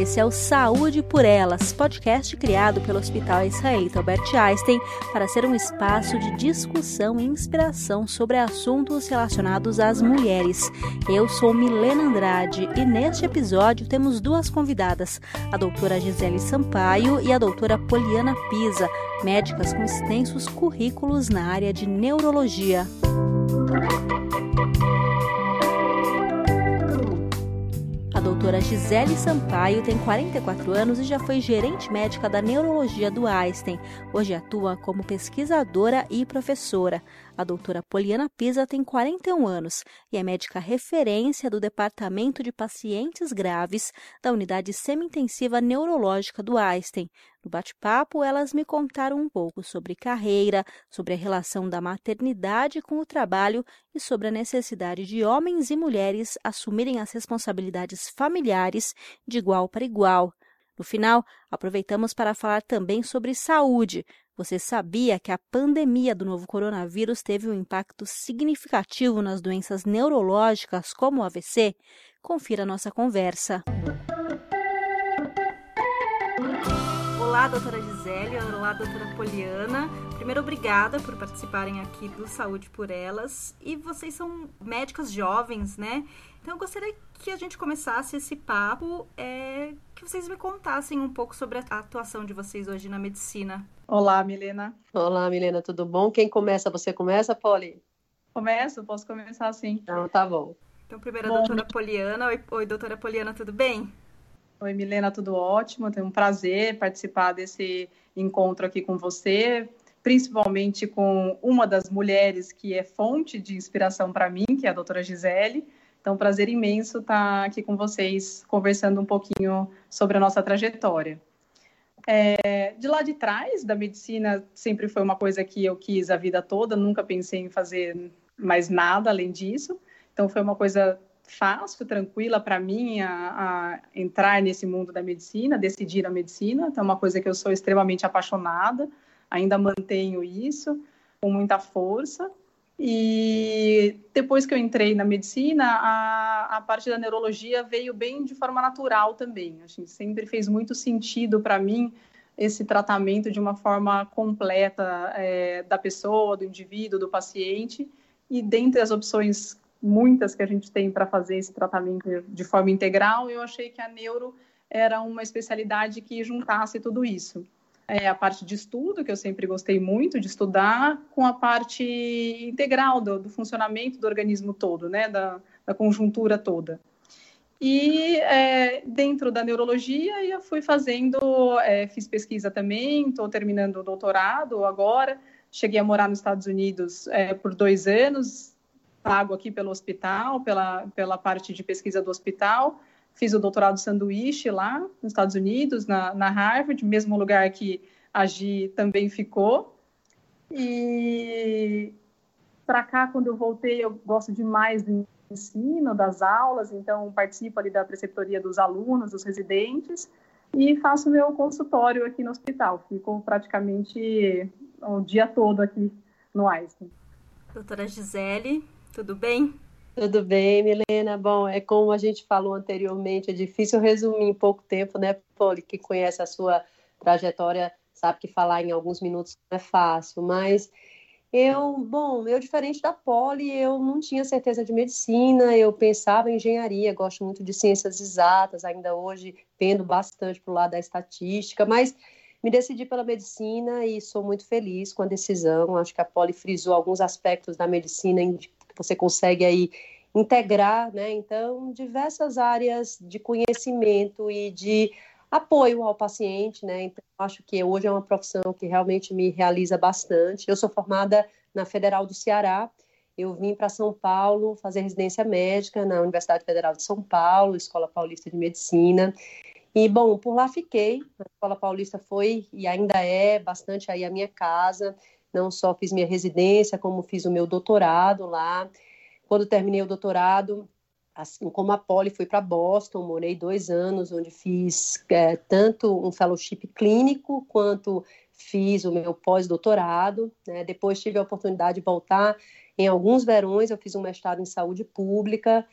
Esse é o Saúde por Elas, podcast criado pelo Hospital Israelita Albert Einstein para ser um espaço de discussão e inspiração sobre assuntos relacionados às mulheres. Eu sou Milena Andrade e neste episódio temos duas convidadas, a doutora Gisele Sampaio e a doutora Poliana Pisa, médicas com extensos currículos na área de neurologia. Doutora Gisele Sampaio tem 44 anos e já foi gerente médica da neurologia do Einstein. Hoje atua como pesquisadora e professora. A doutora Poliana Pisa tem 41 anos e é médica referência do Departamento de Pacientes Graves da Unidade Semi-Intensiva Neurológica do Einstein. No bate-papo, elas me contaram um pouco sobre carreira, sobre a relação da maternidade com o trabalho e sobre a necessidade de homens e mulheres assumirem as responsabilidades familiares de igual para igual. No final, aproveitamos para falar também sobre saúde. Você sabia que a pandemia do novo coronavírus teve um impacto significativo nas doenças neurológicas como o AVC? Confira nossa conversa. Olá, doutora Gisele. Olá, doutora Poliana. Primeiro, obrigada por participarem aqui do Saúde por Elas. E vocês são médicas jovens, né? Então, eu gostaria que a gente começasse esse papo, é, que vocês me contassem um pouco sobre a atuação de vocês hoje na medicina. Olá, Milena. Olá, Milena, tudo bom? Quem começa? Você começa, Poli? Começo, posso começar sim. Então, tá bom. Então, primeiro a doutora Poliana. Oi, oi, doutora Poliana, tudo bem? Oi, Milena, tudo ótimo. Tenho um prazer participar desse encontro aqui com você, principalmente com uma das mulheres que é fonte de inspiração para mim, que é a doutora Gisele. Então, prazer imenso estar aqui com vocês, conversando um pouquinho sobre a nossa trajetória. É, de lá de trás, da medicina, sempre foi uma coisa que eu quis a vida toda, nunca pensei em fazer mais nada além disso. Então, foi uma coisa fácil, tranquila para mim a, a, entrar nesse mundo da medicina, decidir a medicina. Então, é uma coisa que eu sou extremamente apaixonada, ainda mantenho isso com muita força. E depois que eu entrei na medicina, a, a parte da neurologia veio bem de forma natural também. Assim, sempre fez muito sentido para mim esse tratamento de uma forma completa é, da pessoa, do indivíduo, do paciente. E dentre as opções muitas que a gente tem para fazer esse tratamento de forma integral, eu achei que a neuro era uma especialidade que juntasse tudo isso é, a parte de estudo, que eu sempre gostei muito de estudar, com a parte integral do, do funcionamento do organismo todo, né, da, da conjuntura toda. E é, dentro da neurologia, eu fui fazendo, é, fiz pesquisa também, estou terminando o doutorado agora. Cheguei a morar nos Estados Unidos é, por dois anos, pago aqui pelo hospital, pela, pela parte de pesquisa do hospital. Fiz o doutorado sanduíche lá nos Estados Unidos, na, na Harvard, mesmo lugar que a Gi também ficou. E para cá, quando eu voltei, eu gosto demais do ensino, das aulas, então participo ali da preceptoria dos alunos, dos residentes, e faço meu consultório aqui no hospital. Fico praticamente o dia todo aqui no Einstein. Doutora Gisele, tudo bem? Tudo bem, Milena? Bom, é como a gente falou anteriormente, é difícil resumir em pouco tempo, né, Poli, que conhece a sua trajetória, sabe que falar em alguns minutos não é fácil, mas eu, bom, eu diferente da Poli, eu não tinha certeza de medicina, eu pensava em engenharia, gosto muito de ciências exatas, ainda hoje tendo bastante para o lado da estatística, mas me decidi pela medicina e sou muito feliz com a decisão. Acho que a Poli frisou alguns aspectos da medicina você consegue aí integrar, né? Então, diversas áreas de conhecimento e de apoio ao paciente, né? Então, acho que hoje é uma profissão que realmente me realiza bastante. Eu sou formada na Federal do Ceará. Eu vim para São Paulo fazer residência médica na Universidade Federal de São Paulo, Escola Paulista de Medicina. E, bom, por lá fiquei. A Escola Paulista foi e ainda é bastante aí a minha casa. Não só fiz minha residência, como fiz o meu doutorado lá. Quando terminei o doutorado, assim como a Poli, fui para Boston, morei dois anos, onde fiz é, tanto um fellowship clínico quanto fiz o meu pós-doutorado. Né? Depois tive a oportunidade de voltar em alguns verões, eu fiz um mestrado em saúde pública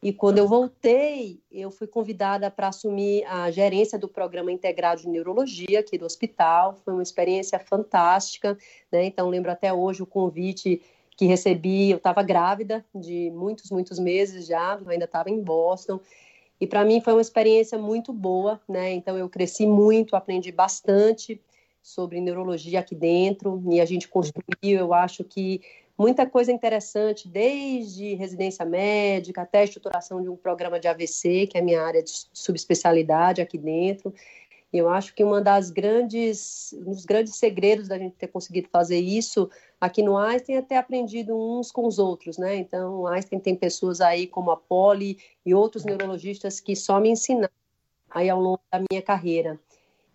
E quando eu voltei, eu fui convidada para assumir a gerência do programa integrado de neurologia aqui do hospital. Foi uma experiência fantástica, né? Então lembro até hoje o convite que recebi. Eu estava grávida de muitos, muitos meses já, eu ainda estava em Boston. E para mim foi uma experiência muito boa, né? Então eu cresci muito, aprendi bastante sobre neurologia aqui dentro e a gente construiu, eu acho que muita coisa interessante, desde residência médica até a estruturação de um programa de AVC, que é a minha área de subespecialidade aqui dentro. Eu acho que uma das grandes, um dos grandes segredos da gente ter conseguido fazer isso aqui no Einstein é ter aprendido uns com os outros, né? Então, o Einstein tem pessoas aí como a Polly e outros neurologistas que só me ensinaram aí ao longo da minha carreira.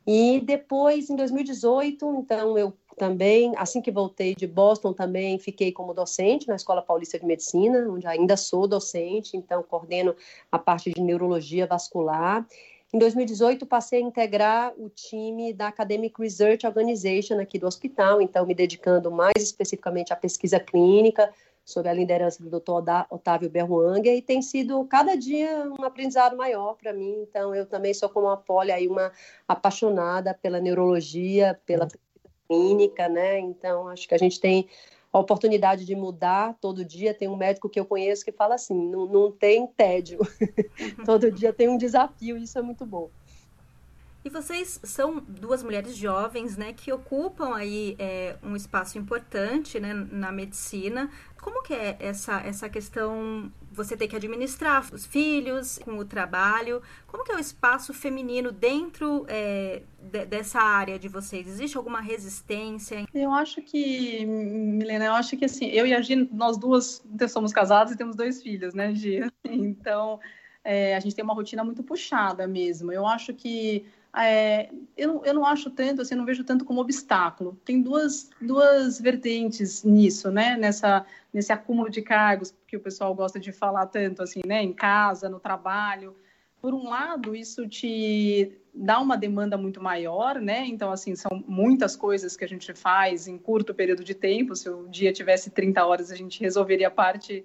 E depois, em 2018, então eu também, assim que voltei de Boston, também fiquei como docente na Escola Paulista de Medicina, onde ainda sou docente, então coordeno a parte de neurologia vascular. Em 2018, passei a integrar o time da Academic Research Organization aqui do hospital, então me dedicando mais especificamente à pesquisa clínica, sob a liderança do Dr. Otávio Berruanga, e tem sido cada dia um aprendizado maior para mim. Então, eu também sou como a Poli, aí uma apaixonada pela neurologia, pela clínica, né? Então, acho que a gente tem a oportunidade de mudar todo dia. Tem um médico que eu conheço que fala assim: não, não tem tédio, todo dia tem um desafio, isso é muito bom. E vocês são duas mulheres jovens, né, que ocupam aí é, um espaço importante, né, na medicina. Como que é essa, essa questão, você ter que administrar os filhos com o trabalho? Como que é o espaço feminino dentro é, de, dessa área de vocês? Existe alguma resistência? Eu acho que, Milena, eu acho que assim, eu e a Gi, nós duas somos casadas e temos dois filhos, né, Gi? Então, é, a gente tem uma rotina muito puxada mesmo. Eu acho que é, eu, eu não acho tanto, assim, não vejo tanto como obstáculo. Tem duas, duas vertentes nisso, né? Nessa, nesse acúmulo de cargos que o pessoal gosta de falar tanto, assim, né? Em casa, no trabalho. Por um lado, isso te dá uma demanda muito maior, né? Então, assim, são muitas coisas que a gente faz em curto período de tempo. Se o dia tivesse 30 horas, a gente resolveria parte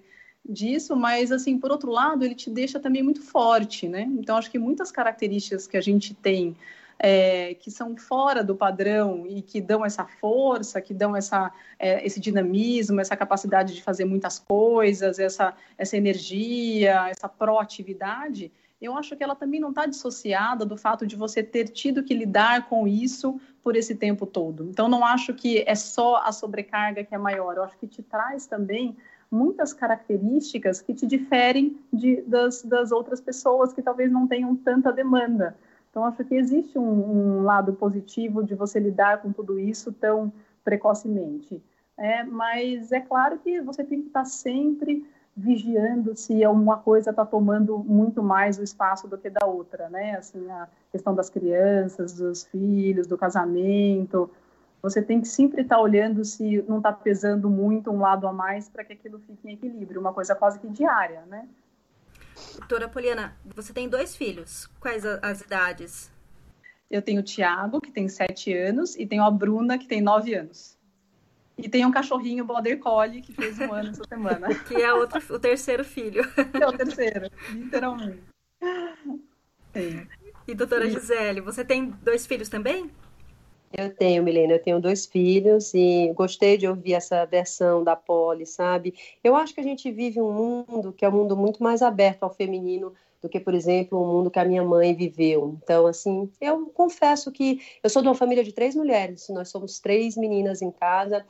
disso, mas assim, por outro lado, ele te deixa também muito forte, né? Então, acho que muitas características que a gente tem é, que são fora do padrão e que dão essa força, que dão essa, é, esse dinamismo, essa capacidade de fazer muitas coisas, essa, essa energia, essa proatividade, eu acho que ela também não está dissociada do fato de você ter tido que lidar com isso por esse tempo todo. Então, não acho que é só a sobrecarga que é maior, eu acho que te traz também muitas características que te diferem de, das, das outras pessoas que talvez não tenham tanta demanda. Então, acho que existe um, um lado positivo de você lidar com tudo isso tão precocemente. É, mas é claro que você tem que estar sempre vigiando se uma coisa está tomando muito mais o espaço do que da outra, né? Assim, a questão das crianças, dos filhos, do casamento, você tem que sempre estar tá olhando se não está pesando muito um lado a mais para que aquilo fique em equilíbrio, uma coisa quase que diária, né? Doutora Poliana, você tem dois filhos. Quais as idades? Eu tenho o Tiago, que tem sete anos, e tenho a Bruna, que tem nove anos. E tem um cachorrinho Border Collie, que fez um ano essa semana. que é outro, o terceiro filho. É o terceiro, literalmente. E doutora Gisele, você tem dois filhos também? Eu tenho, Milena, eu tenho dois filhos e gostei de ouvir essa versão da Poli, sabe? Eu acho que a gente vive um mundo que é um mundo muito mais aberto ao feminino do que, por exemplo, o mundo que a minha mãe viveu. Então, assim, eu confesso que eu sou de uma família de três mulheres, nós somos três meninas em casa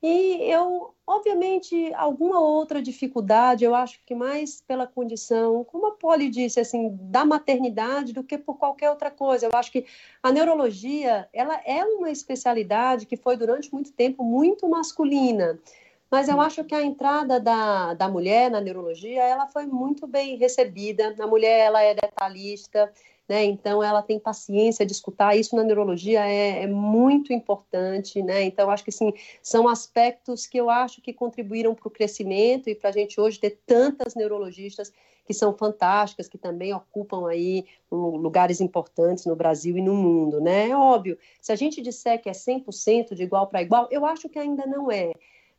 e eu, obviamente, alguma outra dificuldade, eu acho que mais pela condição, como a Polly disse, assim, da maternidade do que por qualquer outra coisa. Eu acho que a neurologia, ela é uma especialidade que foi durante muito tempo muito masculina. Mas eu acho que a entrada da, da mulher na neurologia, ela foi muito bem recebida. A mulher, ela é detalhista, né? Então, ela tem paciência de escutar. Isso na neurologia é, é muito importante, né? Então, acho que sim, são aspectos que eu acho que contribuíram para o crescimento e para a gente hoje ter tantas neurologistas que são fantásticas, que também ocupam aí lugares importantes no Brasil e no mundo, né? É óbvio, se a gente disser que é 100% de igual para igual, eu acho que ainda não é.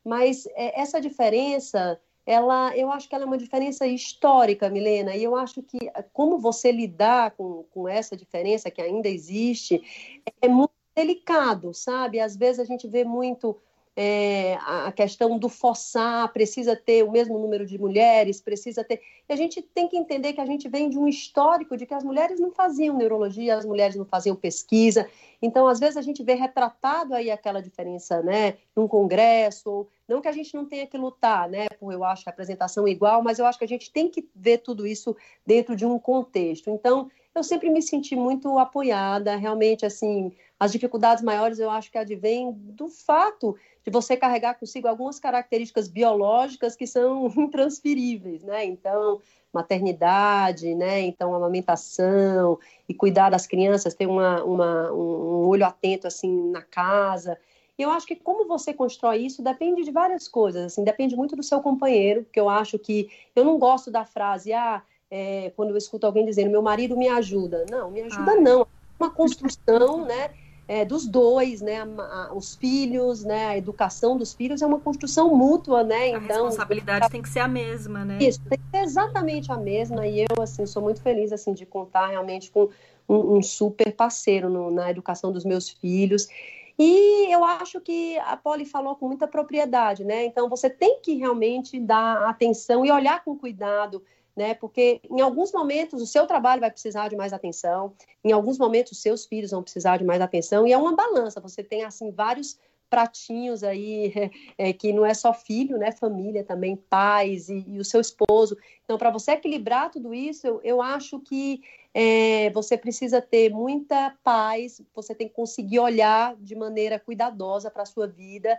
Mas é, essa diferença ela, eu acho que ela é uma diferença histórica, Milena, e eu acho que como você lidar com, com essa diferença que ainda existe é muito delicado, sabe? Às vezes a gente vê muito é, a questão do forçar, precisa ter o mesmo número de mulheres, precisa ter. E a gente tem que entender que a gente vem de um histórico de que as mulheres não faziam neurologia, as mulheres não faziam pesquisa. Então, às vezes, a gente vê retratado aí aquela diferença, né, num congresso, não que a gente não tenha que lutar, né, por eu acho a apresentação igual, mas eu acho que a gente tem que ver tudo isso dentro de um contexto. Então, eu sempre me senti muito apoiada, realmente, assim, as dificuldades maiores eu acho que advêm do fato de você carregar consigo algumas características biológicas que são intransferíveis, né? Então, maternidade, né? Então, amamentação e cuidar das crianças, ter uma, uma, um olho atento, assim, na casa. E eu acho que como você constrói isso depende de várias coisas, assim, depende muito do seu companheiro, que eu acho que... Eu não gosto da frase, ah, é, quando eu escuto alguém dizendo, meu marido me ajuda. Não, me ajuda ah. não. É uma construção, né? É, dos dois, né? A, a, os filhos, né? A educação dos filhos é uma construção mútua, né? Então, a responsabilidade tem que ser a mesma, né? Isso, tem que ser exatamente a mesma. E eu, assim, sou muito feliz, assim, de contar realmente com um, um super parceiro no, na educação dos meus filhos. E eu acho que a Polly falou com muita propriedade, né? Então, você tem que realmente dar atenção e olhar com cuidado né? Porque em alguns momentos o seu trabalho vai precisar de mais atenção, em alguns momentos os seus filhos vão precisar de mais atenção, e é uma balança. Você tem assim vários pratinhos aí é, que não é só filho, né? Família também, pais e, e o seu esposo. Então, para você equilibrar tudo isso, eu, eu acho que é, você precisa ter muita paz, você tem que conseguir olhar de maneira cuidadosa para a sua vida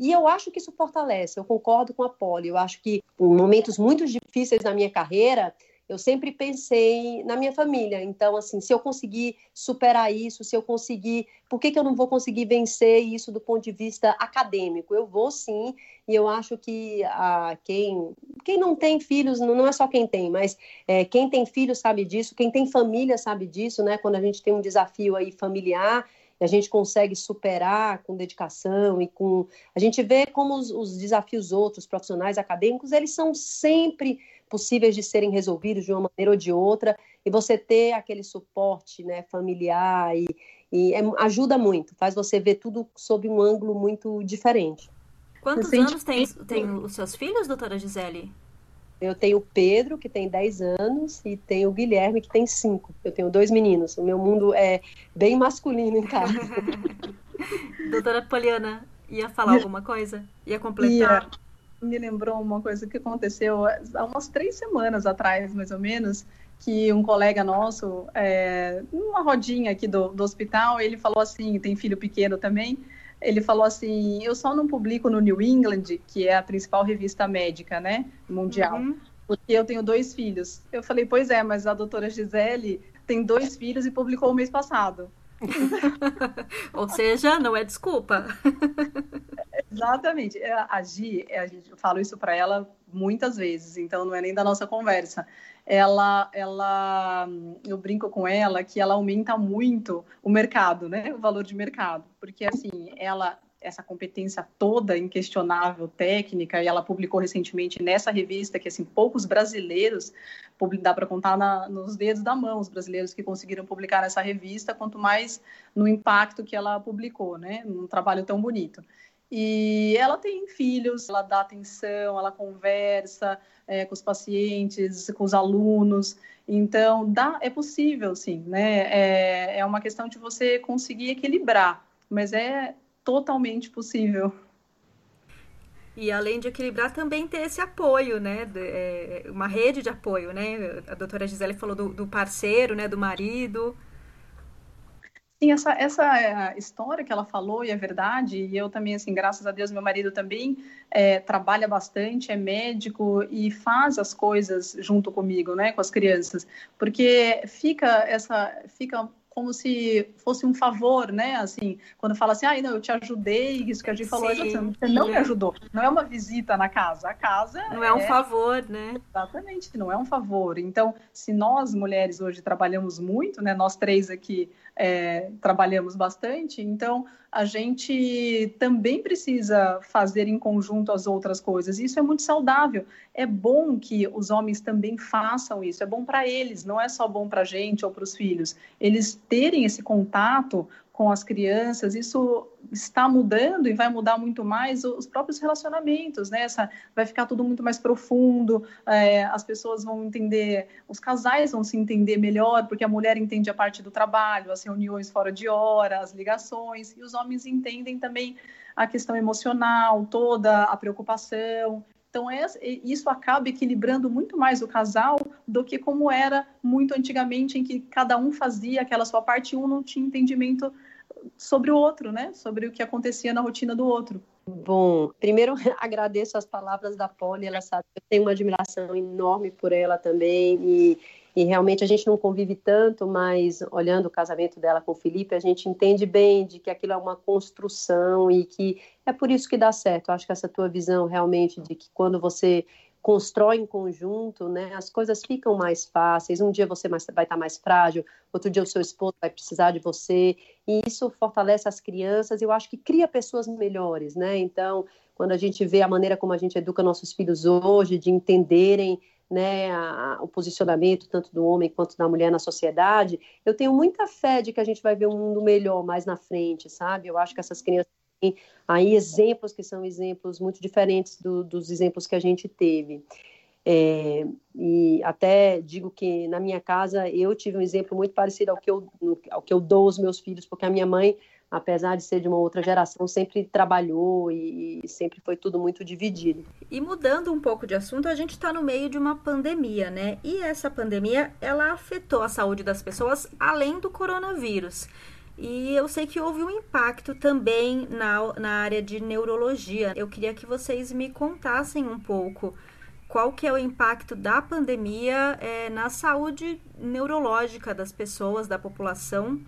e eu acho que isso fortalece, eu concordo com a Polly. Eu acho que em momentos muito difíceis na minha carreira, eu sempre pensei na minha família. Então, assim, se eu conseguir superar isso, se eu conseguir. Por que, que eu não vou conseguir vencer isso do ponto de vista acadêmico? Eu vou sim, e eu acho que a, quem, quem não tem filhos, não é só quem tem, mas é, quem tem filhos sabe disso, quem tem família sabe disso, né? Quando a gente tem um desafio aí familiar, a gente consegue superar com dedicação e com. A gente vê como os, os desafios outros, profissionais, acadêmicos, eles são sempre possíveis de serem resolvidos de uma maneira ou de outra, e você ter aquele suporte né, familiar e, e é, ajuda muito, faz você ver tudo sob um ângulo muito diferente. Quantos anos tem, tem os seus filhos, doutora Gisele? Eu tenho o Pedro, que tem 10 anos, e tenho o Guilherme, que tem 5. Eu tenho dois meninos. O meu mundo é bem masculino em casa. Doutora Poliana, ia falar alguma coisa? Ia completar? Ia. Me lembrou uma coisa que aconteceu há umas três semanas atrás, mais ou menos, que um colega nosso, é, numa rodinha aqui do, do hospital, ele falou assim, tem filho pequeno também, ele falou assim: eu só não publico no New England, que é a principal revista médica, né, mundial, uhum. porque eu tenho dois filhos. Eu falei: pois é, mas a doutora Gisele tem dois filhos e publicou o mês passado. Ou seja, não é desculpa. Exatamente. É, a Gi, é, a gente, eu falo isso para ela muitas vezes, então não é nem da nossa conversa ela, ela, eu brinco com ela que ela aumenta muito o mercado, né? O valor de mercado, porque assim, ela essa competência toda inquestionável técnica e ela publicou recentemente nessa revista que assim poucos brasileiros dá para contar na, nos dedos da mão os brasileiros que conseguiram publicar nessa revista quanto mais no impacto que ela publicou né? Num trabalho tão bonito e ela tem filhos, ela dá atenção, ela conversa é, com os pacientes, com os alunos. Então, dá, é possível, sim, né? É, é uma questão de você conseguir equilibrar, mas é totalmente possível. E além de equilibrar, também ter esse apoio, né? É, uma rede de apoio, né? A doutora Gisele falou do, do parceiro, né? Do marido. Sim, essa, essa é história que ela falou e é verdade, e eu também, assim, graças a Deus, meu marido também é, trabalha bastante, é médico e faz as coisas junto comigo, né, com as crianças, porque fica essa, fica como se fosse um favor, né? Assim, quando fala assim, ah, não, eu te ajudei, isso que a gente falou, você não me ajudou. Não é uma visita na casa, a casa não é um é favor, né? Exatamente, não é um favor. Então, se nós mulheres hoje trabalhamos muito, né? Nós três aqui é, trabalhamos bastante, então a gente também precisa fazer em conjunto as outras coisas. Isso é muito saudável. É bom que os homens também façam isso. É bom para eles, não é só bom para a gente ou para os filhos. Eles terem esse contato com as crianças, isso está mudando e vai mudar muito mais os próprios relacionamentos, né? Essa, vai ficar tudo muito mais profundo, é, as pessoas vão entender, os casais vão se entender melhor, porque a mulher entende a parte do trabalho, as reuniões fora de hora, as ligações, e os homens entendem também a questão emocional, toda a preocupação. Então, isso acaba equilibrando muito mais o casal do que como era muito antigamente, em que cada um fazia aquela sua parte e um não tinha entendimento sobre o outro, né? Sobre o que acontecia na rotina do outro. Bom, primeiro agradeço as palavras da Polly, ela sabe eu tenho uma admiração enorme por ela também e, e realmente a gente não convive tanto, mas olhando o casamento dela com o Felipe, a gente entende bem de que aquilo é uma construção e que é por isso que dá certo. Eu acho que essa tua visão realmente de que quando você constrói em conjunto, né, as coisas ficam mais fáceis. Um dia você vai estar mais frágil, outro dia o seu esposo vai precisar de você, e isso fortalece as crianças. Eu acho que cria pessoas melhores, né? Então, quando a gente vê a maneira como a gente educa nossos filhos hoje, de entenderem né, a, o posicionamento tanto do homem quanto da mulher na sociedade, eu tenho muita fé de que a gente vai ver um mundo melhor mais na frente, sabe? Eu acho que essas crianças aí exemplos que são exemplos muito diferentes do, dos exemplos que a gente teve. É, e até digo que na minha casa eu tive um exemplo muito parecido ao que, eu, ao que eu dou aos meus filhos, porque a minha mãe, apesar de ser de uma outra geração, sempre trabalhou e, e sempre foi tudo muito dividido. E mudando um pouco de assunto, a gente está no meio de uma pandemia, né? E essa pandemia, ela afetou a saúde das pessoas além do coronavírus. E eu sei que houve um impacto também na, na área de neurologia. Eu queria que vocês me contassem um pouco qual que é o impacto da pandemia é, na saúde neurológica das pessoas, da população.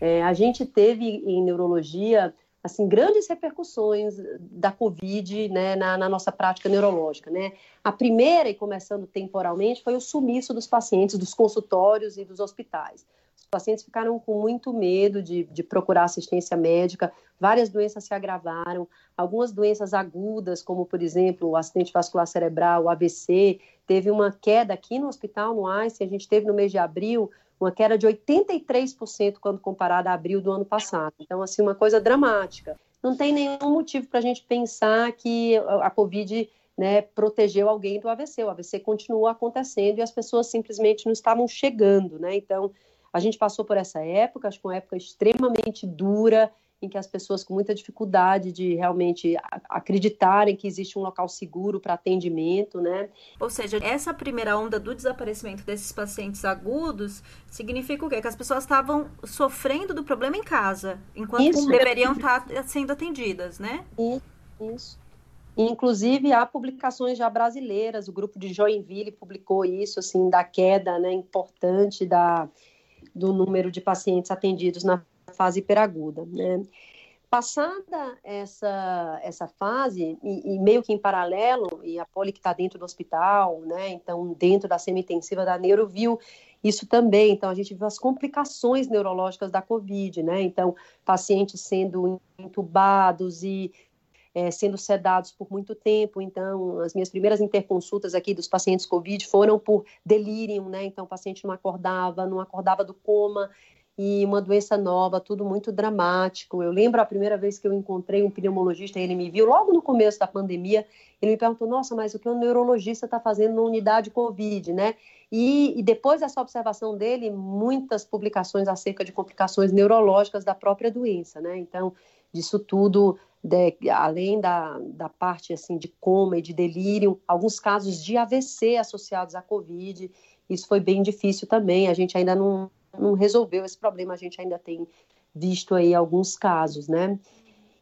É, a gente teve em neurologia assim grandes repercussões da Covid né, na, na, nossa prática neurológica. Né? A primeira, e começando temporalmente, foi o sumiço dos pacientes dos consultórios e dos hospitais. Pacientes ficaram com muito medo de, de procurar assistência médica, várias doenças se agravaram, algumas doenças agudas, como por exemplo o acidente vascular cerebral, o AVC, teve uma queda aqui no hospital, no Einstein, a gente teve no mês de abril uma queda de 83% quando comparada a abril do ano passado. Então, assim, uma coisa dramática. Não tem nenhum motivo para a gente pensar que a Covid né, protegeu alguém do AVC. O AVC continuou acontecendo e as pessoas simplesmente não estavam chegando, né? Então, a gente passou por essa época, acho que uma época extremamente dura, em que as pessoas com muita dificuldade de realmente acreditarem que existe um local seguro para atendimento, né? Ou seja, essa primeira onda do desaparecimento desses pacientes agudos significa o quê? Que as pessoas estavam sofrendo do problema em casa, enquanto isso. deveriam estar sendo atendidas, né? Isso. isso. Inclusive, há publicações já brasileiras, o grupo de Joinville publicou isso, assim, da queda né, importante da, do número de pacientes atendidos na fase hiperaguda. Né? Passada essa, essa fase, e, e, meio que em paralelo, e a Poli que está dentro do hospital, né, então dentro da semi-intensiva da neuro, viu isso também. Então, a gente viu as complicações neurológicas da Covid, né? Então, pacientes sendo entubados e é, sendo sedados por muito tempo. Então, as minhas primeiras interconsultas aqui dos pacientes Covid foram por delírio, né? Então, o paciente não acordava, não acordava do coma e uma doença nova, tudo muito dramático. Eu lembro a primeira vez que eu encontrei um pneumologista, ele me viu logo no começo da pandemia, ele me perguntou, nossa, mas o que o neurologista está fazendo na unidade Covid, né? E, e, depois dessa observação dele, muitas publicações acerca de complicações neurológicas da própria doença, né? Então, disso tudo de, além da, da parte assim de coma e de delírio, alguns casos de AVC associados à Covid. Isso foi bem difícil também. A gente ainda não, não resolveu esse problema, a gente ainda tem visto aí alguns casos, né?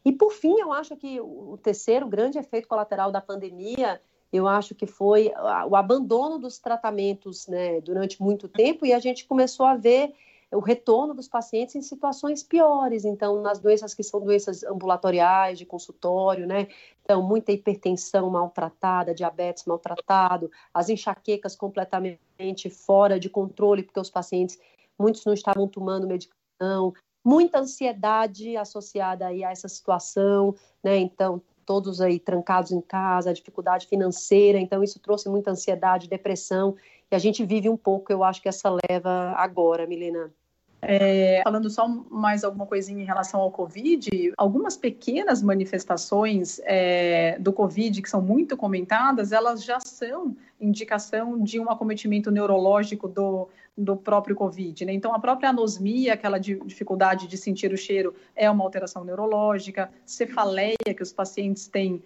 E por fim, eu acho que o terceiro grande efeito colateral da pandemia, eu acho que foi o abandono dos tratamentos, né, durante muito tempo e a gente começou a ver o retorno dos pacientes em situações piores, então, nas doenças que são doenças ambulatoriais, de consultório, né? Então, muita hipertensão maltratada, diabetes maltratado, as enxaquecas completamente fora de controle, porque os pacientes, muitos não estavam tomando medicação, muita ansiedade associada aí a essa situação, né? Então, todos aí trancados em casa, dificuldade financeira, então isso trouxe muita ansiedade, depressão, e a gente vive um pouco, eu acho que essa leva agora, Milena. É, falando só mais alguma coisinha em relação ao Covid, algumas pequenas manifestações é, do Covid que são muito comentadas, elas já são indicação de um acometimento neurológico do, do próprio Covid. Né? Então, a própria anosmia, aquela dificuldade de sentir o cheiro, é uma alteração neurológica, cefaleia que os pacientes têm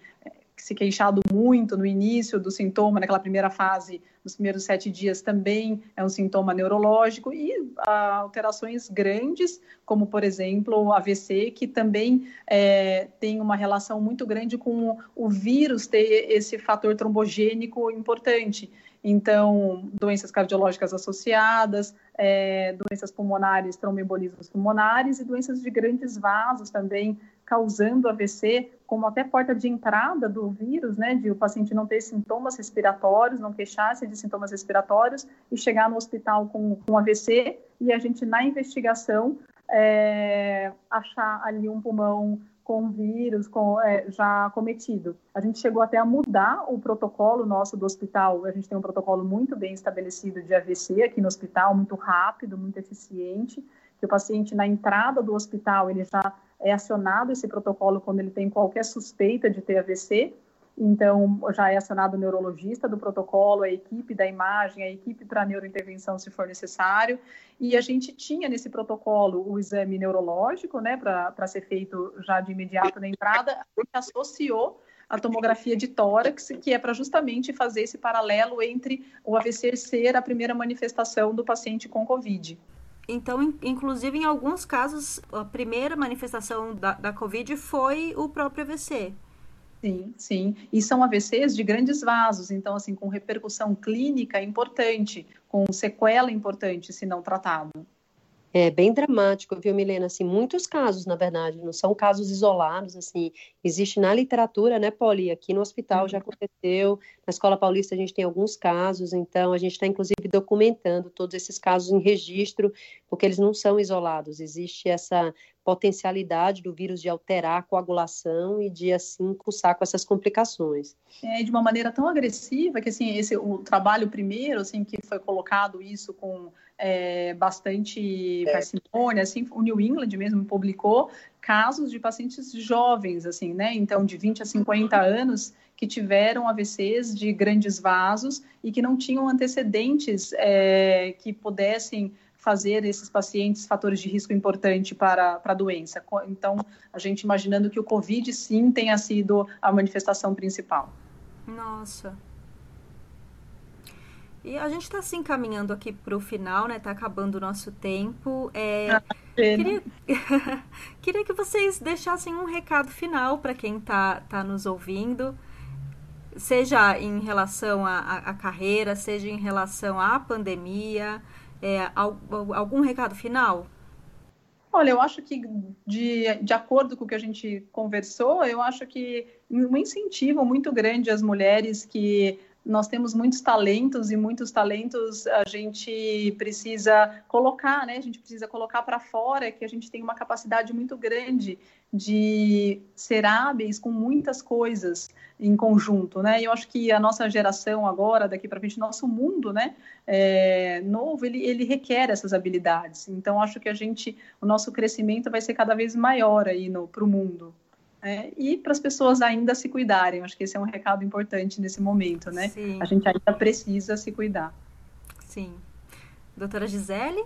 se queixado muito no início do sintoma, naquela primeira fase, nos primeiros sete dias, também é um sintoma neurológico, e ah, alterações grandes, como, por exemplo, o AVC, que também é, tem uma relação muito grande com o vírus ter esse fator trombogênico importante. Então, doenças cardiológicas associadas, é, doenças pulmonares, tromboembolismos pulmonares e doenças de grandes vasos também, causando AVC, como até porta de entrada do vírus, né, de o paciente não ter sintomas respiratórios, não queixar-se de sintomas respiratórios e chegar no hospital com, com AVC e a gente, na investigação, é, achar ali um pulmão com vírus com, é, já cometido. A gente chegou até a mudar o protocolo nosso do hospital. A gente tem um protocolo muito bem estabelecido de AVC aqui no hospital, muito rápido, muito eficiente. Que o paciente na entrada do hospital ele já é acionado esse protocolo quando ele tem qualquer suspeita de ter AVC. Então, já é acionado o neurologista do protocolo, a equipe da imagem, a equipe para neurointervenção, se for necessário. E a gente tinha nesse protocolo o exame neurológico, né, para ser feito já de imediato na entrada, gente associou a tomografia de tórax, que é para justamente fazer esse paralelo entre o AVC ser a primeira manifestação do paciente com Covid. Então, inclusive, em alguns casos, a primeira manifestação da, da Covid foi o próprio AVC. Sim, sim. E são AVCs de grandes vasos, então, assim, com repercussão clínica importante, com sequela importante, se não tratado. É bem dramático, viu, Milena? Assim, muitos casos, na verdade, não são casos isolados, assim, existe na literatura, né, Poli? Aqui no hospital já uhum. aconteceu, na Escola Paulista a gente tem alguns casos, então a gente está, inclusive, documentando todos esses casos em registro, porque eles não são isolados, existe essa potencialidade do vírus de alterar a coagulação e de, assim, cursar com essas complicações. É, de uma maneira tão agressiva que, assim, esse, o trabalho primeiro, assim, que foi colocado isso com é, bastante é. parcimônia, assim, o New England mesmo publicou casos de pacientes jovens, assim, né, então de 20 a 50 anos, que tiveram AVCs de grandes vasos e que não tinham antecedentes é, que pudessem fazer esses pacientes fatores de risco importante para, para a doença. Então, a gente imaginando que o COVID sim tenha sido a manifestação principal. Nossa, e a gente está se encaminhando aqui para o final, né? Está acabando o nosso tempo. É, ah, queria, queria que vocês deixassem um recado final para quem está tá nos ouvindo, seja em relação à carreira, seja em relação à pandemia. É, algum recado final? Olha, eu acho que, de, de acordo com o que a gente conversou, eu acho que um incentivo muito grande às mulheres que nós temos muitos talentos e muitos talentos a gente precisa colocar, né? A gente precisa colocar para fora que a gente tem uma capacidade muito grande de ser hábeis com muitas coisas em conjunto, né? E eu acho que a nossa geração agora, daqui para frente, nosso mundo, né, é, novo, ele, ele requer essas habilidades. Então, acho que a gente, o nosso crescimento vai ser cada vez maior aí para o mundo. É, e para as pessoas ainda se cuidarem. Acho que esse é um recado importante nesse momento, né? Sim. A gente ainda precisa se cuidar. Sim. Doutora Gisele?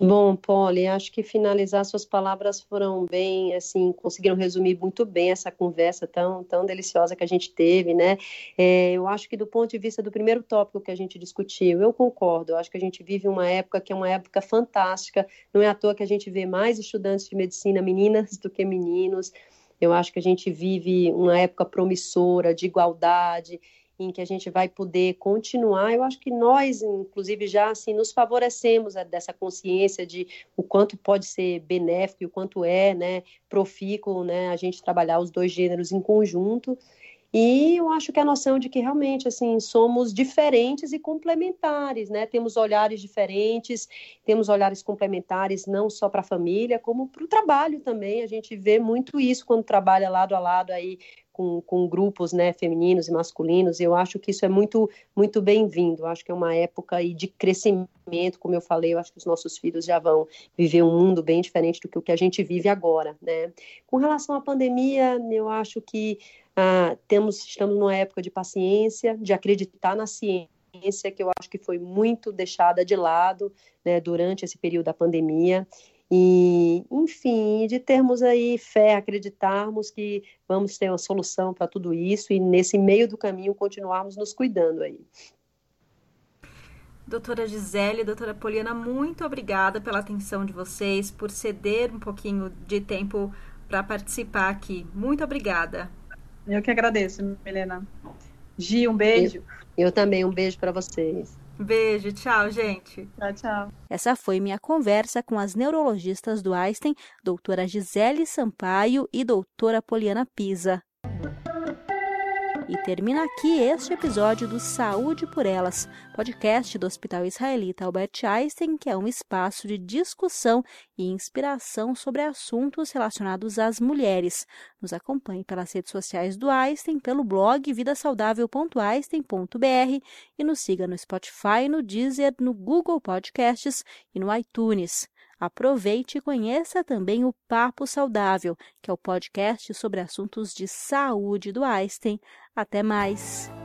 Bom, Polly, acho que finalizar suas palavras foram bem, assim, conseguiram resumir muito bem essa conversa tão, tão deliciosa que a gente teve, né? É, eu acho que do ponto de vista do primeiro tópico que a gente discutiu, eu concordo, eu acho que a gente vive uma época que é uma época fantástica, não é à toa que a gente vê mais estudantes de medicina meninas do que meninos, eu acho que a gente vive uma época promissora de igualdade, em que a gente vai poder continuar. Eu acho que nós, inclusive, já assim nos favorecemos dessa consciência de o quanto pode ser benéfico e o quanto é, né, profícuo, né, a gente trabalhar os dois gêneros em conjunto. E eu acho que a noção de que realmente assim somos diferentes e complementares, né? Temos olhares diferentes, temos olhares complementares não só para a família, como para o trabalho também. A gente vê muito isso quando trabalha lado a lado aí com, com, grupos né, femininos e masculinos, eu acho que isso é muito, muito bem-vindo. Acho que é uma época aí de crescimento, como eu falei, eu acho que os nossos filhos já vão viver um mundo bem diferente do que o que a gente vive agora. Né? Com relação à pandemia, eu acho que ah, temos, estamos numa época de paciência, de acreditar na ciência que eu acho que foi muito deixada de lado né, durante esse período da pandemia e, enfim, de termos aí fé, acreditarmos que vamos ter uma solução para tudo isso e nesse meio do caminho continuarmos nos cuidando aí. Doutora Gisele, doutora Poliana, muito obrigada pela atenção de vocês, por ceder um pouquinho de tempo para participar aqui. Muito obrigada. Eu que agradeço, Helena. Gi, um beijo. Eu, eu também, um beijo para vocês. Beijo, tchau, gente. Tchau, tchau. Essa foi minha conversa com as neurologistas do Einstein, doutora Gisele Sampaio e doutora Poliana Pisa. E termina aqui este episódio do Saúde por Elas, podcast do Hospital Israelita Albert Einstein, que é um espaço de discussão e inspiração sobre assuntos relacionados às mulheres. Nos acompanhe pelas redes sociais do Einstein, pelo blog vidasaudável.einstein.br e nos siga no Spotify, no Deezer, no Google Podcasts e no iTunes. Aproveite e conheça também o Papo Saudável, que é o podcast sobre assuntos de saúde do Einstein. Até mais!